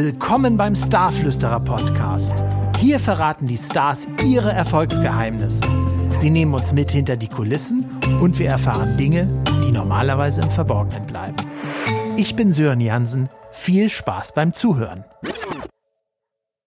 Willkommen beim Starflüsterer Podcast. Hier verraten die Stars ihre Erfolgsgeheimnisse. Sie nehmen uns mit hinter die Kulissen und wir erfahren Dinge, die normalerweise im Verborgenen bleiben. Ich bin Sören Jansen. Viel Spaß beim Zuhören.